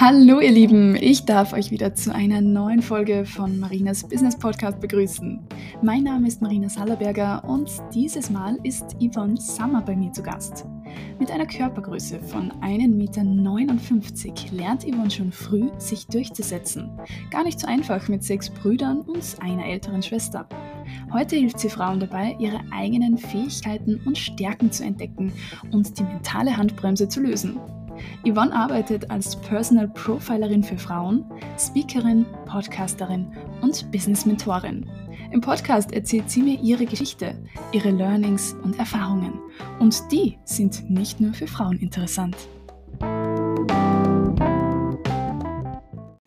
Hallo ihr Lieben, ich darf euch wieder zu einer neuen Folge von Marinas Business Podcast begrüßen. Mein Name ist Marina Sallerberger und dieses Mal ist Yvonne Sommer bei mir zu Gast. Mit einer Körpergröße von 1,59 Meter lernt Yvonne schon früh, sich durchzusetzen. Gar nicht so einfach mit sechs Brüdern und einer älteren Schwester. Heute hilft sie Frauen dabei, ihre eigenen Fähigkeiten und Stärken zu entdecken und die mentale Handbremse zu lösen. Yvonne arbeitet als Personal Profilerin für Frauen, Speakerin, Podcasterin und Business Mentorin. Im Podcast erzählt sie mir ihre Geschichte, ihre Learnings und Erfahrungen. Und die sind nicht nur für Frauen interessant.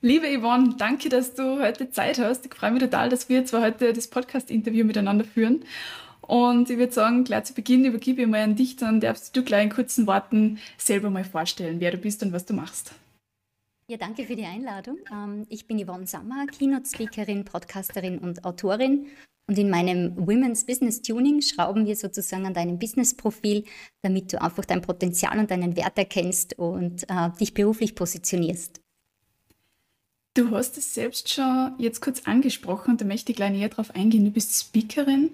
Liebe Yvonne, danke, dass du heute Zeit hast. Ich freue mich total, dass wir zwar heute das Podcast-Interview miteinander führen. Und ich würde sagen, gleich zu Beginn übergebe ich mal an dich, dann darfst du gleich in kurzen Worten selber mal vorstellen, wer du bist und was du machst. Ja, danke für die Einladung. Ähm, ich bin Yvonne Sammer, Keynote-Speakerin, Podcasterin und Autorin. Und in meinem Women's Business Tuning schrauben wir sozusagen an deinem Business-Profil, damit du einfach dein Potenzial und deinen Wert erkennst und äh, dich beruflich positionierst. Du hast es selbst schon jetzt kurz angesprochen und da möchte ich gleich näher drauf eingehen. Du bist Speakerin,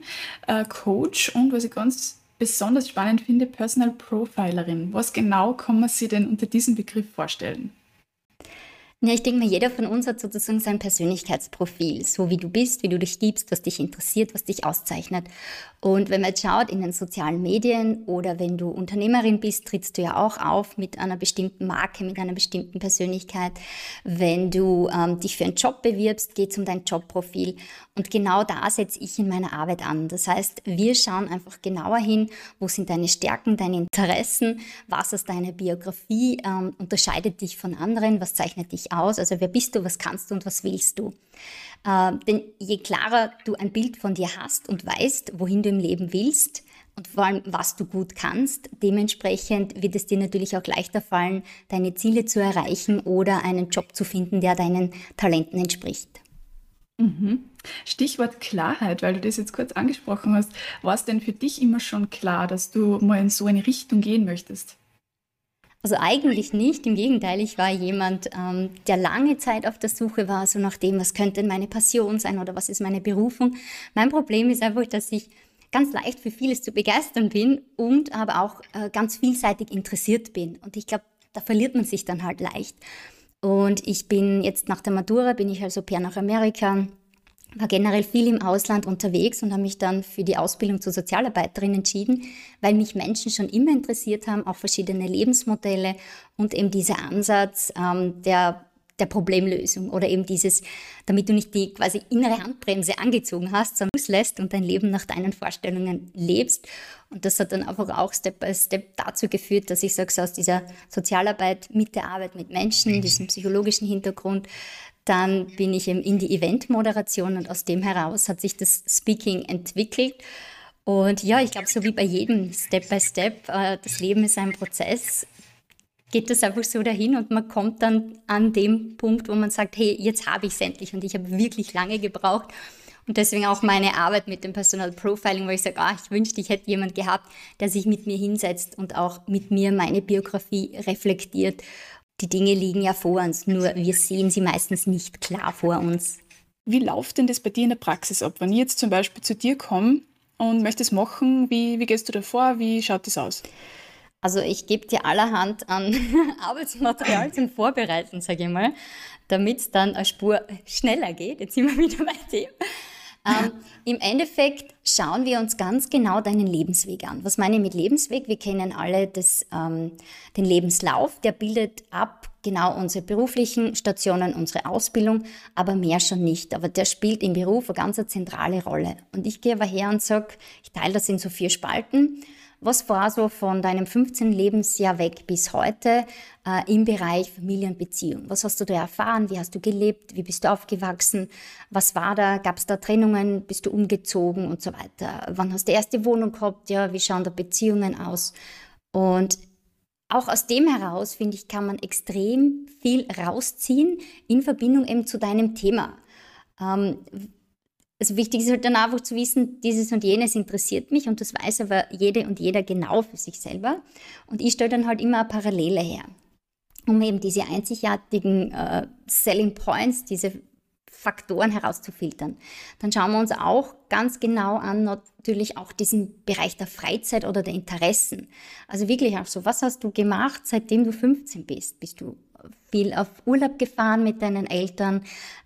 äh, Coach und was ich ganz besonders spannend finde, Personal Profilerin. Was genau kann man sich denn unter diesem Begriff vorstellen? Ja, ich denke mal, jeder von uns hat sozusagen sein Persönlichkeitsprofil, so wie du bist, wie du dich gibst, was dich interessiert, was dich auszeichnet. Und wenn man jetzt schaut in den sozialen Medien oder wenn du Unternehmerin bist, trittst du ja auch auf mit einer bestimmten Marke, mit einer bestimmten Persönlichkeit. Wenn du ähm, dich für einen Job bewirbst, geht es um dein Jobprofil. Und genau da setze ich in meiner Arbeit an. Das heißt, wir schauen einfach genauer hin, wo sind deine Stärken, deine Interessen, was aus deiner Biografie ähm, unterscheidet dich von anderen, was zeichnet dich aus, also wer bist du, was kannst du und was willst du. Äh, denn je klarer du ein Bild von dir hast und weißt, wohin du im Leben willst, und vor allem, was du gut kannst. Dementsprechend wird es dir natürlich auch leichter fallen, deine Ziele zu erreichen oder einen Job zu finden, der deinen Talenten entspricht. Mhm. Stichwort Klarheit, weil du das jetzt kurz angesprochen hast. War es denn für dich immer schon klar, dass du mal in so eine Richtung gehen möchtest? Also eigentlich nicht, im Gegenteil, ich war jemand, ähm, der lange Zeit auf der Suche war, so nach dem, was könnte meine Passion sein oder was ist meine Berufung. Mein Problem ist einfach, dass ich ganz leicht für vieles zu begeistern bin und aber auch äh, ganz vielseitig interessiert bin. Und ich glaube, da verliert man sich dann halt leicht. Und ich bin jetzt nach der Matura, bin ich also per nach Amerika, war generell viel im Ausland unterwegs und habe mich dann für die Ausbildung zur Sozialarbeiterin entschieden, weil mich Menschen schon immer interessiert haben, auch verschiedene Lebensmodelle und eben dieser Ansatz ähm, der der Problemlösung oder eben dieses, damit du nicht die quasi innere Handbremse angezogen hast, sondern loslässt und dein Leben nach deinen Vorstellungen lebst. Und das hat dann einfach auch Step by Step dazu geführt, dass ich sage, so aus dieser Sozialarbeit mit der Arbeit mit Menschen, diesem psychologischen Hintergrund, dann bin ich eben in die Eventmoderation und aus dem heraus hat sich das Speaking entwickelt. Und ja, ich glaube, so wie bei jedem Step by Step, äh, das Leben ist ein Prozess geht das einfach so dahin und man kommt dann an dem Punkt, wo man sagt, hey, jetzt habe ich es endlich und ich habe wirklich lange gebraucht. Und deswegen auch meine Arbeit mit dem Personal Profiling, wo ich sage, ah, ich wünschte, ich hätte jemand gehabt, der sich mit mir hinsetzt und auch mit mir meine Biografie reflektiert. Die Dinge liegen ja vor uns, nur wir sehen sie meistens nicht klar vor uns. Wie läuft denn das bei dir in der Praxis ab? Wenn ich jetzt zum Beispiel zu dir komme und möchte es machen, wie, wie gehst du da vor? Wie schaut das aus? Also ich gebe dir allerhand an Arbeitsmaterial zum Vorbereiten, sage ich mal, damit es dann eine Spur schneller geht. Jetzt sind wir wieder bei dem. Ähm, Im Endeffekt schauen wir uns ganz genau deinen Lebensweg an. Was meine ich mit Lebensweg? Wir kennen alle das, ähm, den Lebenslauf, der bildet ab genau unsere beruflichen Stationen, unsere Ausbildung, aber mehr schon nicht. Aber der spielt im Beruf eine ganz zentrale Rolle. Und ich gehe aber her und sage, ich teile das in so vier Spalten. Was war so von deinem 15. Lebensjahr weg bis heute äh, im Bereich Familie und Beziehung? Was hast du da erfahren? Wie hast du gelebt? Wie bist du aufgewachsen? Was war da? Gab es da Trennungen? Bist du umgezogen und so weiter? Wann hast du die erste Wohnung gehabt? Ja, wie schauen da Beziehungen aus? Und auch aus dem heraus, finde ich, kann man extrem viel rausziehen in Verbindung eben zu deinem Thema. Ähm, also wichtig ist halt dann einfach zu wissen, dieses und jenes interessiert mich und das weiß aber jede und jeder genau für sich selber. Und ich stelle dann halt immer eine Parallele her. um eben diese einzigartigen äh, Selling Points, diese Faktoren herauszufiltern. Dann schauen wir uns auch ganz genau an, natürlich auch diesen Bereich der Freizeit oder der Interessen. Also wirklich auch so, was hast du gemacht, seitdem du 15 bist? Bist du viel auf Urlaub gefahren mit deinen Eltern?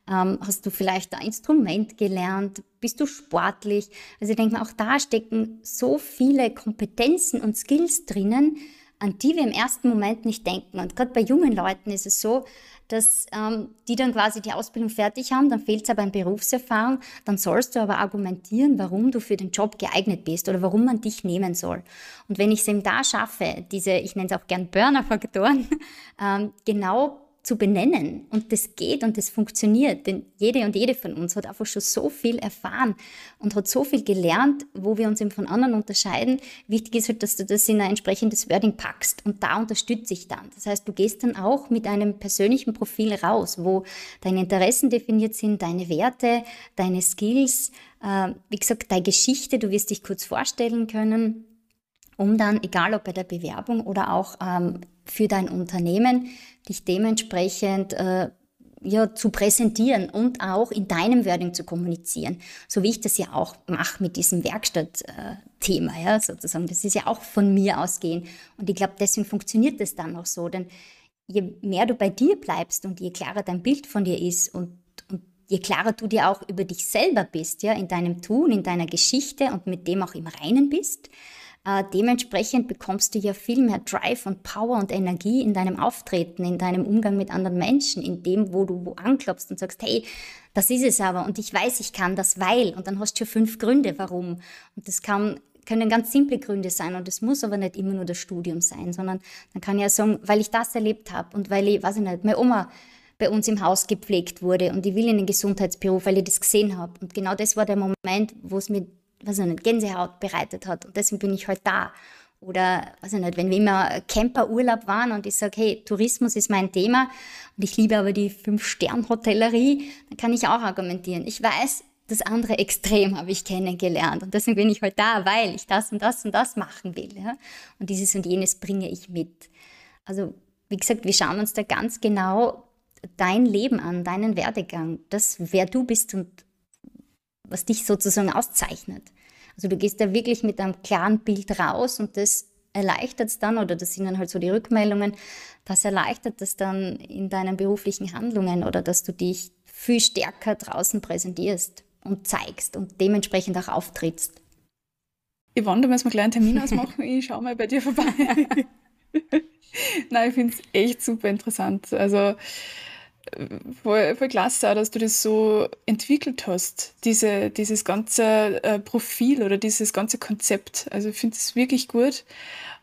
Ähm, hast du vielleicht ein Instrument gelernt? Bist du sportlich? Also ich denke mal, auch da stecken so viele Kompetenzen und Skills drinnen, an die wir im ersten Moment nicht denken. Und gerade bei jungen Leuten ist es so, dass ähm, die dann quasi die Ausbildung fertig haben, dann fehlt es aber an Berufserfahrung, dann sollst du aber argumentieren, warum du für den Job geeignet bist oder warum man dich nehmen soll. Und wenn ich es eben da schaffe, diese, ich nenne es auch gern Burner-Faktoren, ähm, genau zu benennen. Und das geht und das funktioniert. Denn jede und jede von uns hat einfach schon so viel erfahren und hat so viel gelernt, wo wir uns eben von anderen unterscheiden. Wichtig ist halt, dass du das in ein entsprechendes Wording packst. Und da unterstütze ich dann. Das heißt, du gehst dann auch mit einem persönlichen Profil raus, wo deine Interessen definiert sind, deine Werte, deine Skills, äh, wie gesagt, deine Geschichte. Du wirst dich kurz vorstellen können um dann, egal ob bei der Bewerbung oder auch ähm, für dein Unternehmen, dich dementsprechend äh, ja, zu präsentieren und auch in deinem Wording zu kommunizieren. So wie ich das ja auch mache mit diesem Werkstattthema, ja, sozusagen. Das ist ja auch von mir ausgehen. Und ich glaube, deswegen funktioniert das dann auch so. Denn je mehr du bei dir bleibst und je klarer dein Bild von dir ist und, und je klarer du dir auch über dich selber bist, ja, in deinem Tun, in deiner Geschichte und mit dem auch im Reinen bist, äh, dementsprechend bekommst du ja viel mehr Drive und Power und Energie in deinem Auftreten, in deinem Umgang mit anderen Menschen, in dem, wo du anklopfst und sagst, hey, das ist es aber und ich weiß, ich kann das, weil. Und dann hast du fünf Gründe, warum. Und das kann können ganz simple Gründe sein und es muss aber nicht immer nur das Studium sein, sondern man kann ja sagen, weil ich das erlebt habe und weil ich, weiß ich nicht, meine Oma bei uns im Haus gepflegt wurde und ich will in den Gesundheitsberuf, weil ich das gesehen habe. Und genau das war der Moment, wo es mir was ich Gänsehaut bereitet hat. Und deswegen bin ich halt da. Oder, weiß ich nicht, wenn wir immer Camperurlaub waren und ich sage, hey, Tourismus ist mein Thema und ich liebe aber die Fünf-Stern-Hotellerie, dann kann ich auch argumentieren. Ich weiß, das andere Extrem habe ich kennengelernt und deswegen bin ich halt da, weil ich das und das und das machen will. Ja? Und dieses und jenes bringe ich mit. Also, wie gesagt, wir schauen uns da ganz genau dein Leben an, deinen Werdegang, das, wer du bist und was dich sozusagen auszeichnet. Also du gehst da wirklich mit einem klaren Bild raus und das erleichtert es dann, oder das sind dann halt so die Rückmeldungen, das erleichtert das dann in deinen beruflichen Handlungen oder dass du dich viel stärker draußen präsentierst und zeigst und dementsprechend auch auftrittst. Yvonne, da müssen wir gleich einen Termin ausmachen. Ich schaue mal bei dir vorbei. Nein, ich finde es echt super interessant. Also voll, voll klasse, dass du das so entwickelt hast, diese, dieses ganze äh, Profil oder dieses ganze Konzept. Also ich finde es wirklich gut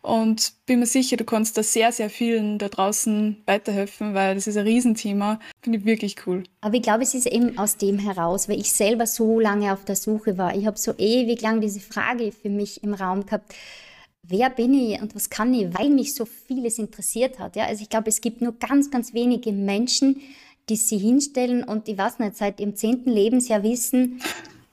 und bin mir sicher, du kannst da sehr, sehr vielen da draußen weiterhelfen, weil das ist ein Riesenthema. Finde ich wirklich cool. Aber ich glaube, es ist eben aus dem heraus, weil ich selber so lange auf der Suche war. Ich habe so ewig lang diese Frage für mich im Raum gehabt wer bin ich und was kann ich, weil mich so vieles interessiert hat. Ja? Also ich glaube, es gibt nur ganz, ganz wenige Menschen, die sich hinstellen und ich weiß nicht, seit ihrem zehnten Lebensjahr wissen,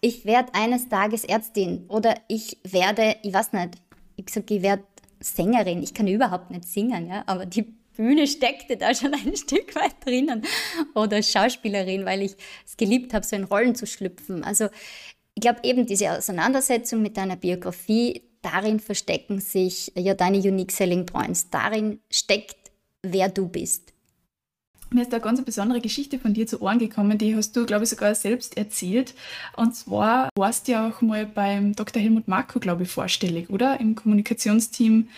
ich werde eines Tages Ärztin oder ich werde, ich weiß nicht, ich sage, ich werde Sängerin. Ich kann überhaupt nicht singen, ja, aber die Bühne steckte da schon ein Stück weit drinnen. Oder Schauspielerin, weil ich es geliebt habe, so in Rollen zu schlüpfen. Also ich glaube eben diese Auseinandersetzung mit deiner Biografie, darin verstecken sich ja deine Unique Selling Points. Darin steckt, wer du bist. Mir ist da eine ganz besondere Geschichte von dir zu Ohren gekommen, die hast du, glaube ich, sogar selbst erzählt. Und zwar warst du ja auch mal beim Dr. Helmut Marko, glaube ich, vorstellig, oder? Im Kommunikationsteam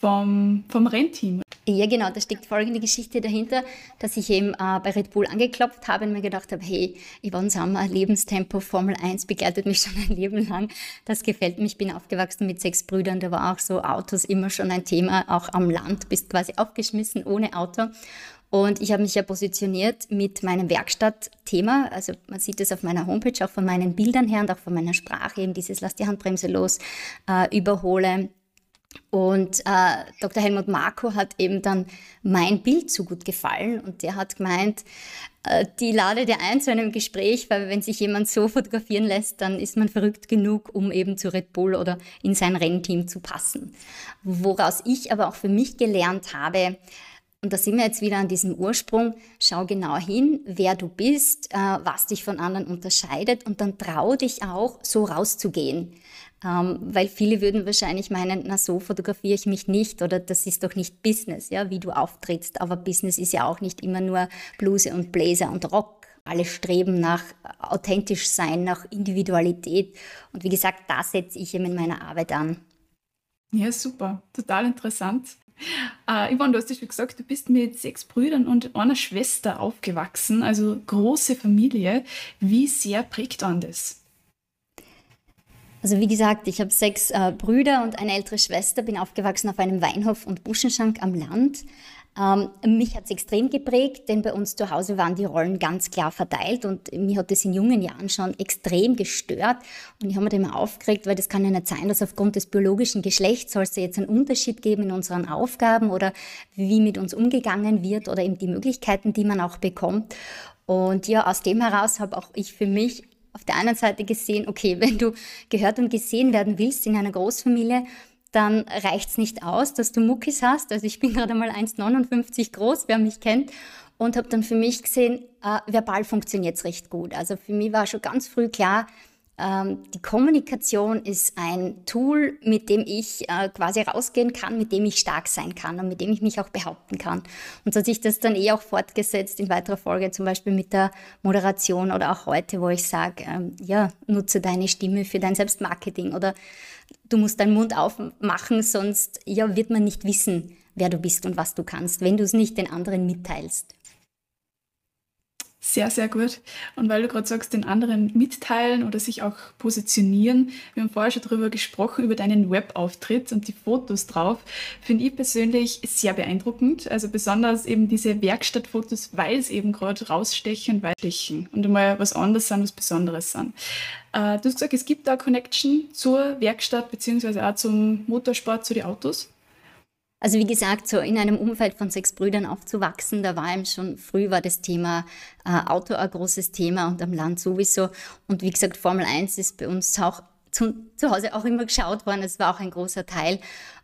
vom, vom Rennteam. Ja, genau, da steckt folgende Geschichte dahinter, dass ich eben äh, bei Red Bull angeklopft habe und mir gedacht habe, hey, Yvonne Sommer, Lebenstempo, Formel 1 begleitet mich schon ein Leben lang. Das gefällt mir. Ich bin aufgewachsen mit sechs Brüdern, da war auch so Autos immer schon ein Thema, auch am Land, bist quasi aufgeschmissen ohne Auto. Und ich habe mich ja positioniert mit meinem Werkstattthema. Also man sieht es auf meiner Homepage, auch von meinen Bildern her und auch von meiner Sprache, eben dieses Lass die Handbremse los, äh, überhole, und äh, Dr. Helmut Marko hat eben dann mein Bild so gut gefallen und der hat gemeint, äh, die lade dir ein zu einem Gespräch, weil wenn sich jemand so fotografieren lässt, dann ist man verrückt genug, um eben zu Red Bull oder in sein Rennteam zu passen. Woraus ich aber auch für mich gelernt habe, Und da sind wir jetzt wieder an diesem Ursprung. Schau genau hin, wer du bist, äh, was dich von anderen unterscheidet und dann trau dich auch, so rauszugehen. Ähm, weil viele würden wahrscheinlich meinen, na so fotografiere ich mich nicht oder das ist doch nicht Business, ja, wie du auftrittst. Aber Business ist ja auch nicht immer nur Bluse und Blazer und Rock. Alle streben nach authentisch sein, nach Individualität. Und wie gesagt, da setze ich eben in meiner Arbeit an. Ja, super. Total interessant. Äh, Yvonne, du hast ja schon gesagt, du bist mit sechs Brüdern und einer Schwester aufgewachsen, also große Familie. Wie sehr prägt an das? Also wie gesagt, ich habe sechs äh, Brüder und eine ältere Schwester, bin aufgewachsen auf einem Weinhof und Buschenschank am Land. Ähm, mich hat es extrem geprägt, denn bei uns zu Hause waren die Rollen ganz klar verteilt und mir hat es in jungen Jahren schon extrem gestört und ich habe mir da immer aufgeregt, weil das kann ja nicht sein, dass aufgrund des biologischen Geschlechts soll es ja jetzt einen Unterschied geben in unseren Aufgaben oder wie mit uns umgegangen wird oder eben die Möglichkeiten, die man auch bekommt. Und ja, aus dem heraus habe auch ich für mich auf der einen Seite gesehen, okay, wenn du gehört und gesehen werden willst in einer Großfamilie, dann reicht es nicht aus, dass du Muckis hast. Also ich bin gerade mal 1,59 groß, wer mich kennt. Und habe dann für mich gesehen, äh, verbal funktioniert es recht gut. Also für mich war schon ganz früh klar, ähm, die Kommunikation ist ein Tool, mit dem ich äh, quasi rausgehen kann, mit dem ich stark sein kann und mit dem ich mich auch behaupten kann. Und so hat sich das dann eh auch fortgesetzt in weiterer Folge, zum Beispiel mit der Moderation oder auch heute, wo ich sage, ähm, ja, nutze deine Stimme für dein Selbstmarketing oder du musst deinen Mund aufmachen, sonst ja, wird man nicht wissen, wer du bist und was du kannst, wenn du es nicht den anderen mitteilst. Sehr, sehr gut. Und weil du gerade sagst, den anderen mitteilen oder sich auch positionieren, wir haben vorher schon darüber gesprochen, über deinen Webauftritt und die Fotos drauf, finde ich persönlich sehr beeindruckend. Also besonders eben diese Werkstattfotos, weil es eben gerade rausstechen, weil stechen und einmal was anderes sind, was Besonderes sind. Äh, du hast gesagt, es gibt da Connection zur Werkstatt beziehungsweise auch zum Motorsport, zu den Autos. Also wie gesagt, so in einem Umfeld von sechs Brüdern aufzuwachsen, da war ihm schon früh war das Thema äh, Auto ein großes Thema und am Land sowieso. Und wie gesagt, Formel 1 ist bei uns auch zu, zu Hause auch immer geschaut worden. Es war auch ein großer Teil.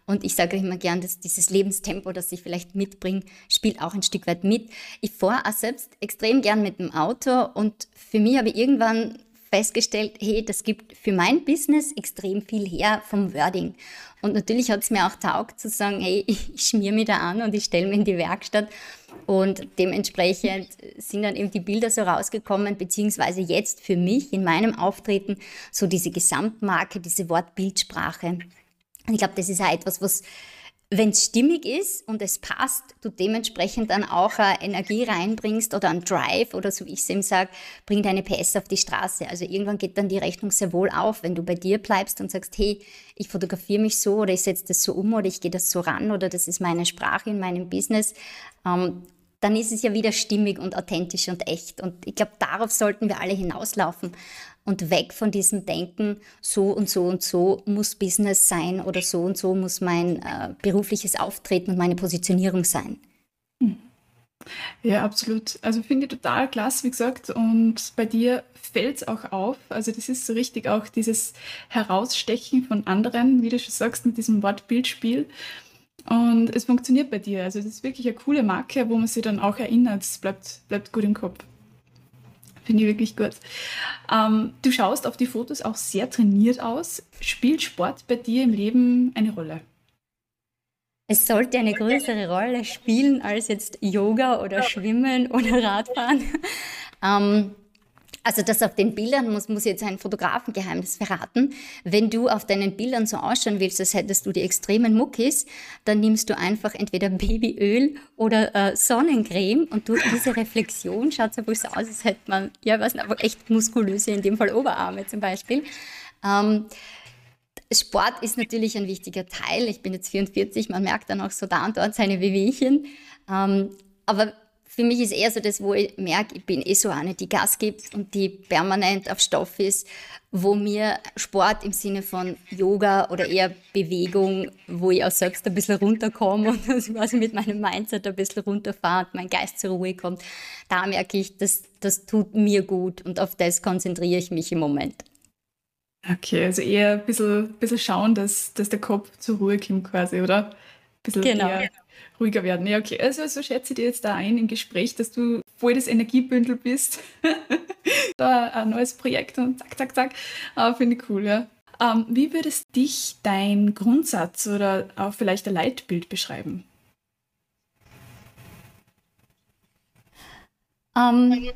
Und ich sage immer gern, dass dieses Lebenstempo, das ich vielleicht mitbringe, spielt auch ein Stück weit mit. Ich fahre auch selbst extrem gern mit dem Auto und für mich habe ich irgendwann festgestellt, hey, das gibt für mein Business extrem viel her vom Wording. Und natürlich hat es mir auch taugt zu sagen, hey, ich schmier mich da an und ich stelle mich in die Werkstatt. Und dementsprechend sind dann eben die Bilder so rausgekommen, beziehungsweise jetzt für mich in meinem Auftreten so diese Gesamtmarke, diese Wortbildsprache. Und ich glaube, das ist auch etwas, was wenn es stimmig ist und es passt, du dementsprechend dann auch äh, Energie reinbringst oder einen Drive oder so wie ich es eben sage, bring deine PS auf die Straße. Also irgendwann geht dann die Rechnung sehr wohl auf, wenn du bei dir bleibst und sagst, hey, ich fotografiere mich so oder ich setze das so um oder ich gehe das so ran oder das ist meine Sprache in meinem Business. Ähm, dann ist es ja wieder stimmig und authentisch und echt. Und ich glaube, darauf sollten wir alle hinauslaufen und weg von diesem Denken, so und so und so muss Business sein oder so und so muss mein äh, berufliches Auftreten und meine Positionierung sein. Ja, absolut. Also finde ich total klasse, wie gesagt. Und bei dir fällt es auch auf. Also das ist so richtig auch dieses Herausstechen von anderen, wie du schon sagst, mit diesem Wortbildspiel. Und es funktioniert bei dir. Also das ist wirklich eine coole Marke, wo man sich dann auch erinnert. Es bleibt, bleibt gut im Kopf. Finde ich wirklich gut. Ähm, du schaust auf die Fotos auch sehr trainiert aus. Spielt Sport bei dir im Leben eine Rolle? Es sollte eine größere Rolle spielen als jetzt Yoga oder Schwimmen oder Radfahren. ähm, also das auf den Bildern muss, muss jetzt ein Fotografengeheimnis verraten. Wenn du auf deinen Bildern so ausschauen willst, als hättest du die extremen Muckis, dann nimmst du einfach entweder Babyöl oder äh, Sonnencreme und durch diese Reflexion schaut es einfach so aus, als hätte man, ja, was echt muskulöse, in dem Fall Oberarme zum Beispiel. Ähm, Sport ist natürlich ein wichtiger Teil. Ich bin jetzt 44, man merkt dann auch so da und dort seine Wehwehchen. Ähm, aber für mich ist eher so das, wo ich merke, ich bin eh so eine, die Gas gibt und die permanent auf Stoff ist, wo mir Sport im Sinne von Yoga oder eher Bewegung, wo ich auch selbst ein bisschen runterkomme und quasi mit meinem Mindset ein bisschen runterfahre und mein Geist zur Ruhe kommt, da merke ich, das, das tut mir gut und auf das konzentriere ich mich im Moment. Okay, also eher ein bisschen, bisschen schauen, dass, dass der Kopf zur Ruhe kommt quasi, oder? bisschen genau. Ruhiger werden. Ja, okay. Also so schätze ich dir jetzt da ein im Gespräch, dass du voll das Energiebündel bist. da ein neues Projekt und zack, zack, zack. Aber finde ich cool, ja. Ähm, wie würdest dich dein Grundsatz oder auch vielleicht ein Leitbild beschreiben? Ähm,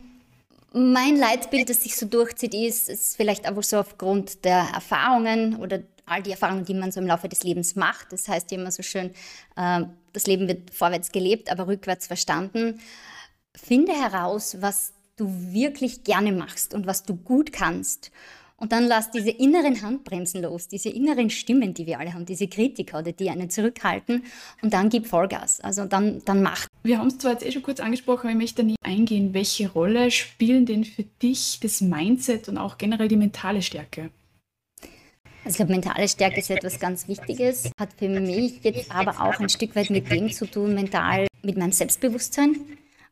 mein Leitbild, das sich so durchzieht, ist, ist vielleicht einfach so aufgrund der Erfahrungen oder all die Erfahrungen, die man so im Laufe des Lebens macht. Das heißt ja immer so schön, äh, das Leben wird vorwärts gelebt, aber rückwärts verstanden. Finde heraus, was du wirklich gerne machst und was du gut kannst. Und dann lass diese inneren Handbremsen los, diese inneren Stimmen, die wir alle haben, diese Kritiker oder die einen zurückhalten und dann gib Vollgas. Also dann, dann mach. Wir haben es zwar jetzt eh schon kurz angesprochen, aber ich möchte da nie eingehen. Welche Rolle spielen denn für dich das Mindset und auch generell die mentale Stärke? Also ich glaube, mentale Stärke ist etwas ganz Wichtiges, hat für mich jetzt aber auch ein Stück weit mit dem zu tun, mental mit meinem Selbstbewusstsein.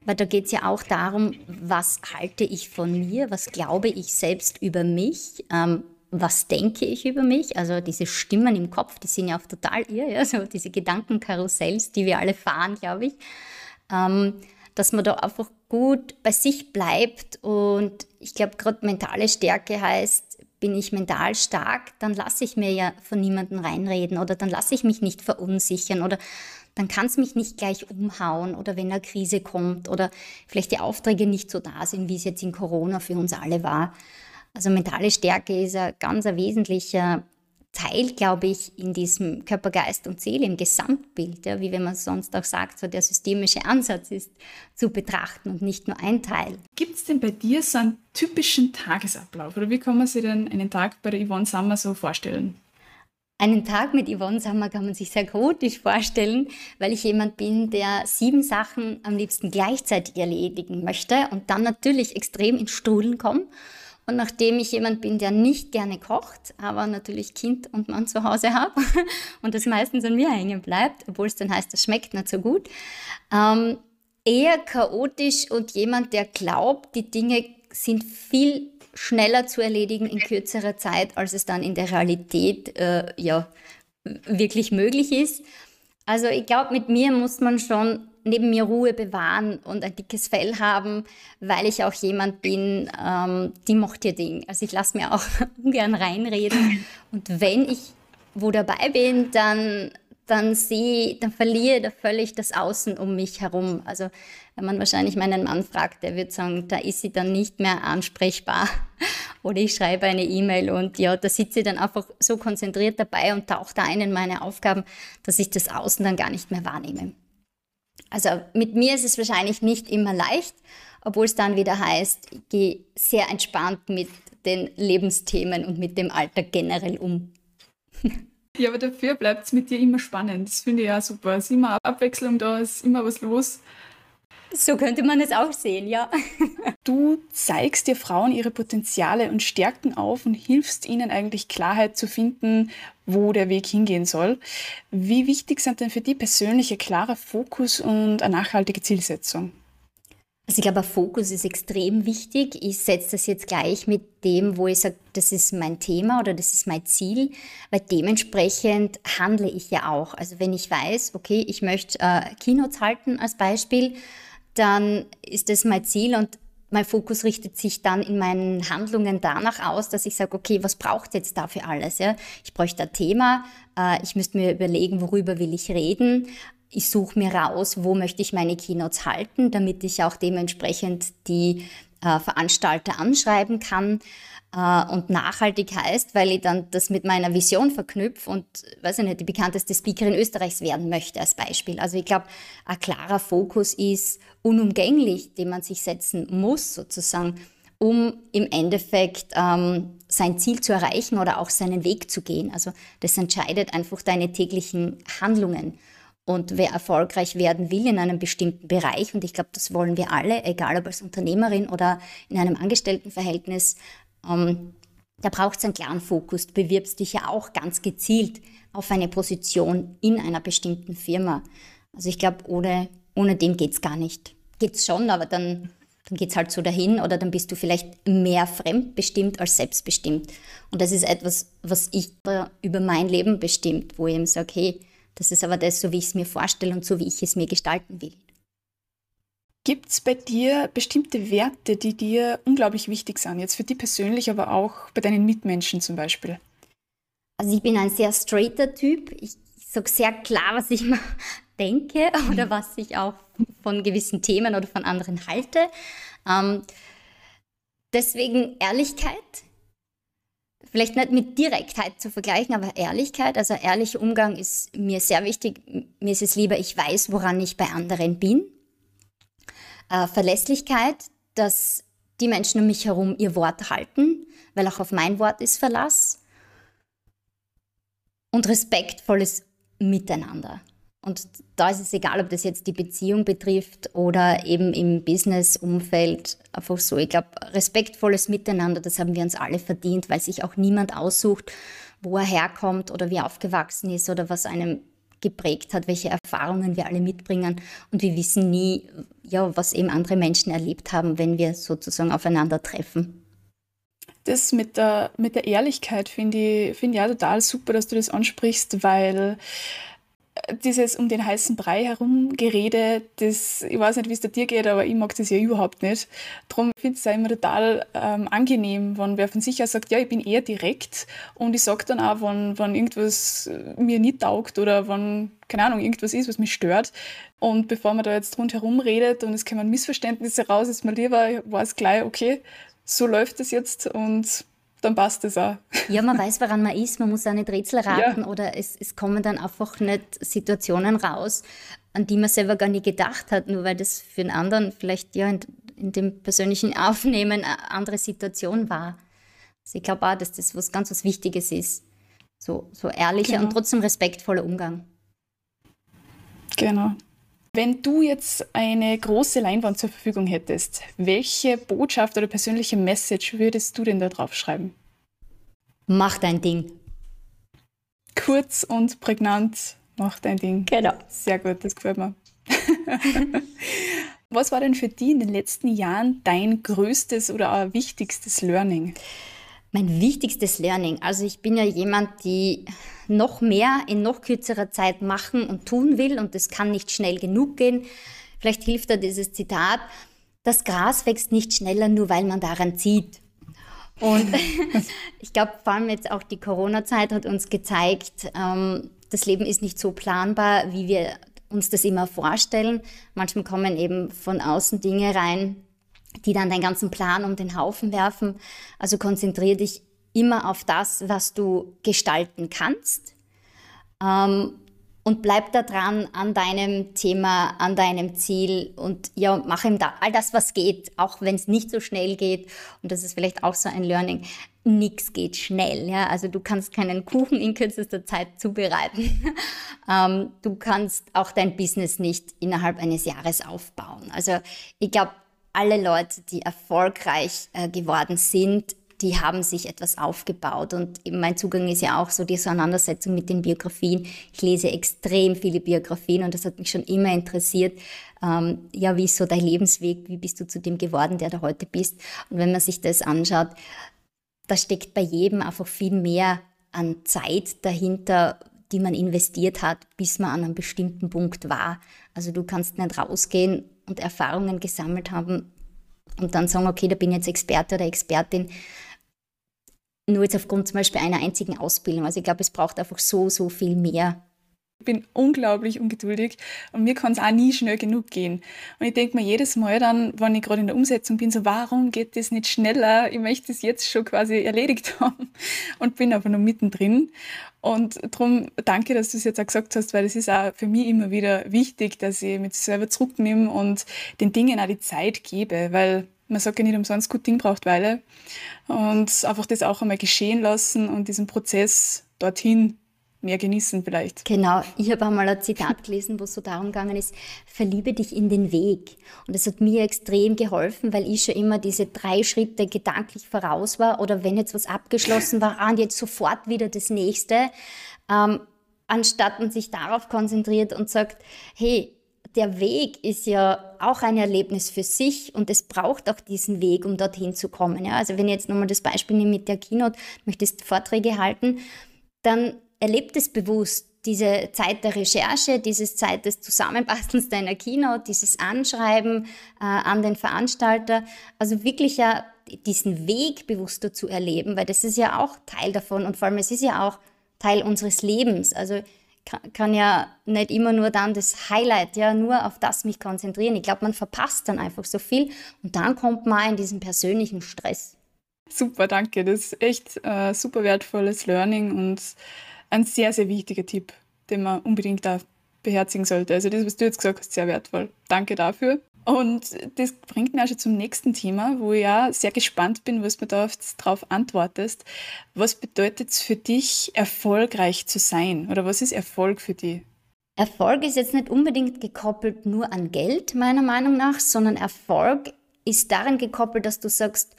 Weil da geht es ja auch darum, was halte ich von mir, was glaube ich selbst über mich, ähm, was denke ich über mich. Also diese Stimmen im Kopf, die sind ja auch total irre, ja? so diese Gedankenkarussells, die wir alle fahren, glaube ich. Ähm, dass man da einfach gut bei sich bleibt und ich glaube, gerade mentale Stärke heißt, bin ich mental stark, dann lasse ich mir ja von niemandem reinreden oder dann lasse ich mich nicht verunsichern oder dann kann es mich nicht gleich umhauen oder wenn eine Krise kommt oder vielleicht die Aufträge nicht so da sind, wie es jetzt in Corona für uns alle war. Also mentale Stärke ist ein ganz ein wesentlicher Teil, glaube ich, in diesem Körper, Geist und Seele, im Gesamtbild, ja, wie wenn man sonst auch sagt, so der systemische Ansatz ist zu betrachten und nicht nur ein Teil. Gibt es denn bei dir so einen typischen Tagesablauf oder wie kann man sich denn einen Tag bei Yvonne Sommer so vorstellen? Einen Tag mit Yvonne Sommer kann man sich sehr chaotisch vorstellen, weil ich jemand bin, der sieben Sachen am liebsten gleichzeitig erledigen möchte und dann natürlich extrem ins Strudeln kommt. Und nachdem ich jemand bin, der nicht gerne kocht, aber natürlich Kind und Mann zu Hause habe und das meistens an mir hängen bleibt, obwohl es dann heißt, das schmeckt nicht so gut, ähm, eher chaotisch und jemand, der glaubt, die Dinge sind viel schneller zu erledigen in kürzerer Zeit, als es dann in der Realität äh, ja, wirklich möglich ist. Also ich glaube, mit mir muss man schon neben mir Ruhe bewahren und ein dickes Fell haben, weil ich auch jemand bin, ähm, die macht ihr Ding. Also ich lasse mir auch ungern reinreden. Und wenn ich wo dabei bin, dann dann sehe, dann verliere ich völlig das Außen um mich herum. Also wenn man wahrscheinlich meinen Mann fragt, der wird sagen, da ist sie dann nicht mehr ansprechbar. Oder ich schreibe eine E-Mail und ja, da sitze ich dann einfach so konzentriert dabei und tauche da ein in meine Aufgaben, dass ich das Außen dann gar nicht mehr wahrnehme. Also mit mir ist es wahrscheinlich nicht immer leicht, obwohl es dann wieder heißt, ich gehe sehr entspannt mit den Lebensthemen und mit dem Alltag generell um. Ja, aber dafür bleibt es mit dir immer spannend. Das finde ich ja super. Es ist immer Abwechslung da, es ist immer was los. So könnte man es auch sehen, ja. Du zeigst dir Frauen ihre Potenziale und Stärken auf und hilfst ihnen eigentlich Klarheit zu finden, wo der Weg hingehen soll. Wie wichtig sind denn für dich persönliche klarer Fokus und eine nachhaltige Zielsetzung? Also ich glaube, Fokus ist extrem wichtig. Ich setze das jetzt gleich mit dem, wo ich sage, das ist mein Thema oder das ist mein Ziel, weil dementsprechend handle ich ja auch. Also wenn ich weiß, okay, ich möchte äh, Keynotes halten als Beispiel, dann ist das mein Ziel und mein Fokus richtet sich dann in meinen Handlungen danach aus, dass ich sage, okay, was braucht jetzt dafür alles? Ja? Ich bräuchte ein Thema, äh, ich müsste mir überlegen, worüber will ich reden, ich suche mir raus, wo möchte ich meine Keynotes halten, damit ich auch dementsprechend die äh, Veranstalter anschreiben kann. Äh, und nachhaltig heißt, weil ich dann das mit meiner Vision verknüpfe und, weiß ich nicht, die bekannteste Speakerin Österreichs werden möchte als Beispiel. Also ich glaube, ein klarer Fokus ist unumgänglich, den man sich setzen muss sozusagen, um im Endeffekt ähm, sein Ziel zu erreichen oder auch seinen Weg zu gehen. Also das entscheidet einfach deine täglichen Handlungen. Und wer erfolgreich werden will in einem bestimmten Bereich, und ich glaube, das wollen wir alle, egal ob als Unternehmerin oder in einem Angestelltenverhältnis, ähm, da braucht es einen klaren Fokus. Du bewirbst dich ja auch ganz gezielt auf eine Position in einer bestimmten Firma. Also ich glaube, ohne, ohne dem geht es gar nicht. Geht es schon, aber dann, dann geht es halt so dahin oder dann bist du vielleicht mehr fremdbestimmt als selbstbestimmt. Und das ist etwas, was ich über mein Leben bestimmt, wo ich eben sage, hey, Das ist aber das, so wie ich es mir vorstelle und so wie ich es mir gestalten will. Gibt es bei dir bestimmte Werte, die dir unglaublich wichtig sind? Jetzt für dich persönlich, aber auch bei deinen Mitmenschen zum Beispiel? Also ich bin ein sehr straighter Typ. Ich sage sehr klar, was ich mir denke oder was ich auch von gewissen Themen oder von anderen halte. Ähm, deswegen Ehrlichkeit. Vielleicht nicht mit Direktheit zu vergleichen, aber Ehrlichkeit, also ehrlicher Umgang ist mir sehr wichtig. Mir ist es lieber, ich weiß, woran ich bei anderen bin äh, Verlässlichkeit, dass die Menschen um mich herum ihr Wort halten, weil auch auf mein Wort ist Verlass. Und respektvolles Miteinander. Und da ist es egal, ob das jetzt die Beziehung betrifft oder eben im Business-Umfeld. Einfach so. Ich glaube, respektvolles Miteinander, das haben wir uns alle verdient, weil sich auch niemand aussucht, wo er herkommt oder wie er aufgewachsen ist oder was einem geprägt hat, welche Erfahrungen wir alle mitbringen. Und wir wissen nie, ja, was eben andere Menschen erlebt haben, wenn wir sozusagen aufeinandertreffen. Das mit der, mit der Ehrlichkeit finde ich, find ich auch total super, dass du das ansprichst, weil dieses um den heißen Brei herum Gerede, das, ich weiß nicht, wie es dir geht, aber ich mag das ja überhaupt nicht. Darum finde ich es immer total ähm, angenehm, wenn wer von sich aus sagt, ja, ich bin eher direkt und ich sage dann auch, wenn, wenn irgendwas mir nicht taugt oder wenn, keine Ahnung, irgendwas ist, was mich stört. Und bevor man da jetzt rundherum redet und es kommen Missverständnisse raus, ist mir lieber, ich weiß gleich, okay, so läuft es jetzt und dann passt es auch. Ja, man weiß, woran man ist, man muss auch nicht Rätsel raten ja. oder es, es kommen dann einfach nicht Situationen raus, an die man selber gar nicht gedacht hat, nur weil das für einen anderen vielleicht ja in, in dem persönlichen Aufnehmen eine andere Situation war. Also ich glaube auch, dass das was ganz was Wichtiges ist. So, so ehrlicher genau. und trotzdem respektvoller Umgang. Genau. Wenn du jetzt eine große Leinwand zur Verfügung hättest, welche Botschaft oder persönliche Message würdest du denn da drauf schreiben? Mach dein Ding. Kurz und prägnant, mach dein Ding. Genau. Sehr gut, das gefällt mir. Was war denn für dich in den letzten Jahren dein größtes oder auch wichtigstes Learning? Mein wichtigstes Learning. Also ich bin ja jemand, die noch mehr in noch kürzerer Zeit machen und tun will und das kann nicht schnell genug gehen. Vielleicht hilft da dieses Zitat, das Gras wächst nicht schneller, nur weil man daran zieht. Und ich glaube, vor allem jetzt auch die Corona-Zeit hat uns gezeigt, ähm, das Leben ist nicht so planbar, wie wir uns das immer vorstellen. Manchmal kommen eben von außen Dinge rein, die dann deinen ganzen Plan um den Haufen werfen. Also konzentriere dich immer auf das, was du gestalten kannst. Ähm, und bleib da dran an deinem Thema, an deinem Ziel und ja, mach ihm da all das, was geht, auch wenn es nicht so schnell geht. Und das ist vielleicht auch so ein Learning. Nichts geht schnell, ja. Also du kannst keinen Kuchen in kürzester Zeit zubereiten. ähm, du kannst auch dein Business nicht innerhalb eines Jahres aufbauen. Also ich glaube, alle Leute, die erfolgreich äh, geworden sind, die haben sich etwas aufgebaut. Und mein Zugang ist ja auch so die Auseinandersetzung mit den Biografien. Ich lese extrem viele Biografien und das hat mich schon immer interessiert. Ähm, ja, wie ist so dein Lebensweg? Wie bist du zu dem geworden, der du heute bist? Und wenn man sich das anschaut, da steckt bei jedem einfach viel mehr an Zeit dahinter, die man investiert hat, bis man an einem bestimmten Punkt war. Also du kannst nicht rausgehen und Erfahrungen gesammelt haben und dann sagen, okay, da bin ich jetzt Experte oder Expertin, nur jetzt aufgrund zum Beispiel einer einzigen Ausbildung. Also ich glaube, es braucht einfach so, so viel mehr. Ich bin unglaublich ungeduldig und mir kann es auch nie schnell genug gehen. Und ich denke mir jedes Mal dann, wenn ich gerade in der Umsetzung bin, so warum geht das nicht schneller? Ich möchte es jetzt schon quasi erledigt haben und bin aber noch mittendrin. Und darum danke, dass du es jetzt auch gesagt hast, weil es ist auch für mich immer wieder wichtig, dass ich mich selber zurücknehme und den Dingen auch die Zeit gebe, weil man sagt ja nicht umsonst, gut Ding braucht Weile. Und einfach das auch einmal geschehen lassen und diesen Prozess dorthin mehr genießen vielleicht. Genau, ich habe einmal ein Zitat gelesen, wo es so darum gegangen ist, verliebe dich in den Weg. Und das hat mir extrem geholfen, weil ich schon immer diese drei Schritte gedanklich voraus war oder wenn jetzt was abgeschlossen war, und jetzt sofort wieder das nächste, ähm, anstatt man sich darauf konzentriert und sagt, hey, der Weg ist ja auch ein Erlebnis für sich und es braucht auch diesen Weg, um dorthin zu kommen. Ja? Also wenn ich jetzt nochmal das Beispiel nehme mit der Keynote, möchtest Vorträge halten, dann erlebt es bewusst. diese Zeit der Recherche, diese Zeit des Zusammenbastelns deiner Keynote, dieses Anschreiben äh, an den Veranstalter, also wirklich ja diesen Weg bewusster zu erleben, weil das ist ja auch Teil davon und vor allem es ist ja auch Teil unseres Lebens. Also kann, kann ja nicht immer nur dann das Highlight, ja, nur auf das mich konzentrieren. Ich glaube, man verpasst dann einfach so viel und dann kommt man in diesen persönlichen Stress. Super, danke. Das ist echt äh, super wertvolles Learning und ein sehr, sehr wichtiger Tipp, den man unbedingt da beherzigen sollte. Also das, was du jetzt gesagt hast, sehr wertvoll. Danke dafür. Und das bringt mich auch schon zum nächsten Thema, wo ich ja sehr gespannt bin, was du darauf antwortest. Was bedeutet es für dich, erfolgreich zu sein? Oder was ist Erfolg für dich? Erfolg ist jetzt nicht unbedingt gekoppelt nur an Geld, meiner Meinung nach, sondern Erfolg ist darin gekoppelt, dass du sagst,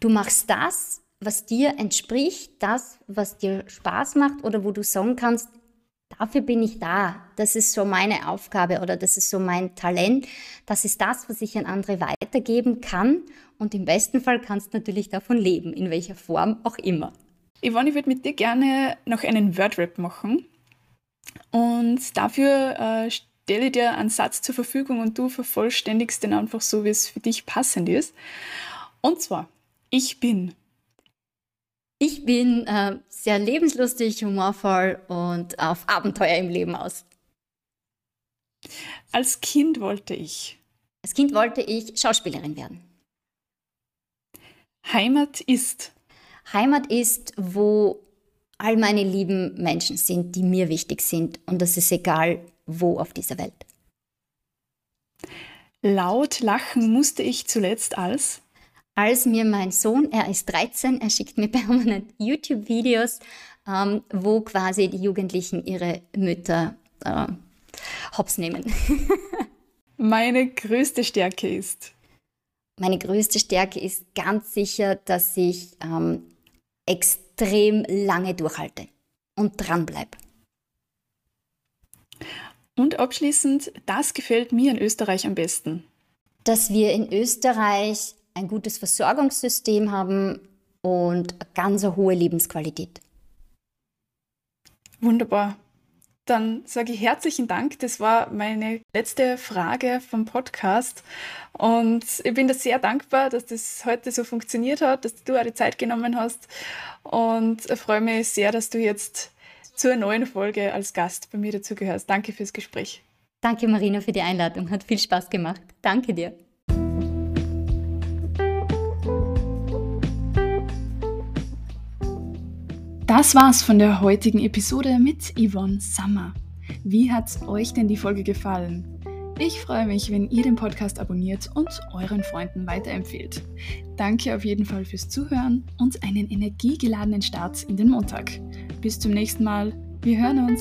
du machst das, was dir entspricht, das, was dir Spaß macht oder wo du sagen kannst, dafür bin ich da. Das ist so meine Aufgabe oder das ist so mein Talent. Das ist das, was ich an andere weitergeben kann. Und im besten Fall kannst du natürlich davon leben, in welcher Form auch immer. Yvonne, ich würde mit dir gerne noch einen Wordrap machen. Und dafür äh, stelle ich dir einen Satz zur Verfügung und du vervollständigst den einfach so, wie es für dich passend ist. Und zwar, ich bin ich bin äh, sehr lebenslustig, humorvoll und auf Abenteuer im Leben aus. Als Kind wollte ich. Als Kind wollte ich Schauspielerin werden. Heimat ist. Heimat ist, wo all meine lieben Menschen sind, die mir wichtig sind. Und das ist egal, wo auf dieser Welt. Laut lachen musste ich zuletzt als als mir mein Sohn, er ist 13, er schickt mir permanent YouTube-Videos, ähm, wo quasi die Jugendlichen ihre Mütter äh, hops nehmen. Meine größte Stärke ist? Meine größte Stärke ist ganz sicher, dass ich ähm, extrem lange durchhalte und dranbleibe. Und abschließend, das gefällt mir in Österreich am besten. Dass wir in Österreich ein gutes Versorgungssystem haben und eine ganz hohe Lebensqualität. Wunderbar. Dann sage ich herzlichen Dank. Das war meine letzte Frage vom Podcast. Und ich bin da sehr dankbar, dass das heute so funktioniert hat, dass du auch die Zeit genommen hast. Und freue mich sehr, dass du jetzt zur neuen Folge als Gast bei mir dazugehörst. Danke fürs Gespräch. Danke, Marina, für die Einladung. Hat viel Spaß gemacht. Danke dir. Das war's von der heutigen Episode mit Yvonne Summer. Wie hat's euch denn die Folge gefallen? Ich freue mich, wenn ihr den Podcast abonniert und euren Freunden weiterempfehlt. Danke auf jeden Fall fürs Zuhören und einen energiegeladenen Start in den Montag. Bis zum nächsten Mal. Wir hören uns.